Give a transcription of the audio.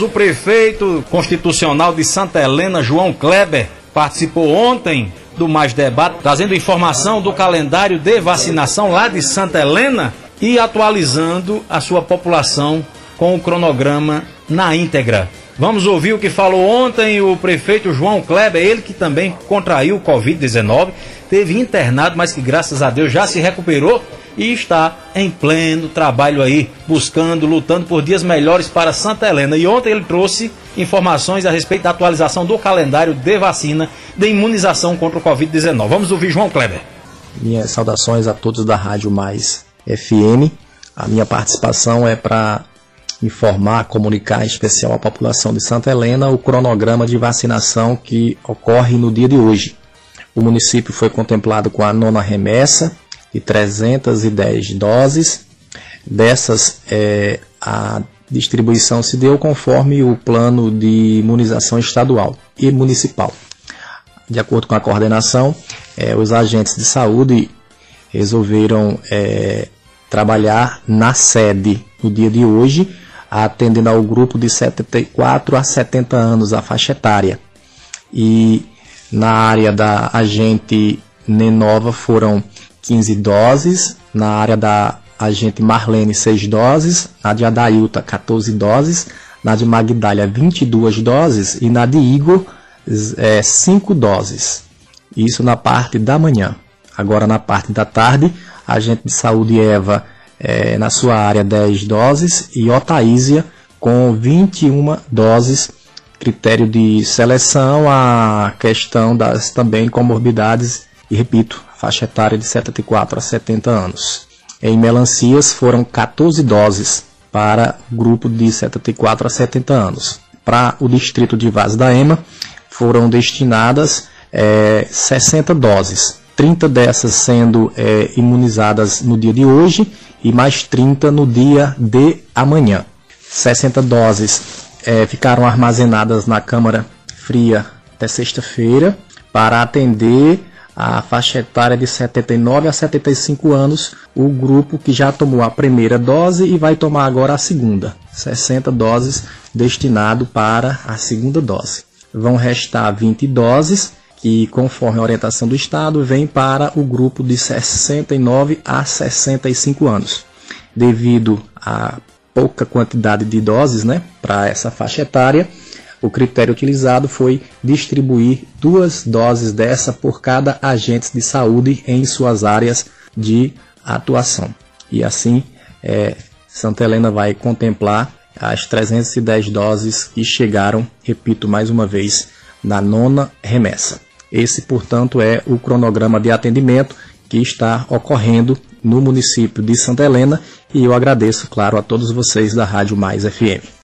O prefeito constitucional de Santa Helena, João Kleber, participou ontem do Mais Debate, trazendo informação do calendário de vacinação lá de Santa Helena e atualizando a sua população com o cronograma na íntegra. Vamos ouvir o que falou ontem o prefeito João Kleber, ele que também contraiu o Covid-19, teve internado, mas que graças a Deus já se recuperou e está em pleno trabalho aí, buscando, lutando por dias melhores para Santa Helena. E ontem ele trouxe informações a respeito da atualização do calendário de vacina de imunização contra o Covid-19. Vamos ouvir João Kleber. Minhas saudações a todos da Rádio Mais FM. A minha participação é para informar, comunicar em especial à população de Santa Helena o cronograma de vacinação que ocorre no dia de hoje. O município foi contemplado com a nona remessa de 310 doses. Dessas, é, a distribuição se deu conforme o plano de imunização estadual e municipal. De acordo com a coordenação, é, os agentes de saúde resolveram é, trabalhar na sede no dia de hoje, atendendo ao grupo de 74 a 70 anos, a faixa etária. E na área da agente Nenova foram 15 doses, na área da agente Marlene 6 doses, na de Adailta 14 doses, na de Magdália 22 doses e na de Igor é, 5 doses. Isso na parte da manhã. Agora na parte da tarde, agente de saúde Eva é, na sua área 10 doses e Otaísia com 21 doses. Critério de seleção, a questão das também comorbidades e repito, faixa etária de 74 a 70 anos. Em melancias foram 14 doses para o grupo de 74 a 70 anos. Para o distrito de Vaz da Ema foram destinadas é, 60 doses, 30 dessas sendo é, imunizadas no dia de hoje e mais 30 no dia de amanhã. 60 doses é, ficaram armazenadas na Câmara Fria até sexta-feira para atender a faixa etária de 79 a 75 anos, o grupo que já tomou a primeira dose e vai tomar agora a segunda, 60 doses destinado para a segunda dose. Vão restar 20 doses que, conforme a orientação do Estado, vem para o grupo de 69 a 65 anos. Devido à pouca quantidade de doses né, para essa faixa etária, o critério utilizado foi distribuir duas doses dessa por cada agente de saúde em suas áreas de atuação. E assim, é, Santa Helena vai contemplar as 310 doses que chegaram, repito mais uma vez, na nona remessa. Esse, portanto, é o cronograma de atendimento que está ocorrendo no município de Santa Helena e eu agradeço, claro, a todos vocês da Rádio Mais FM.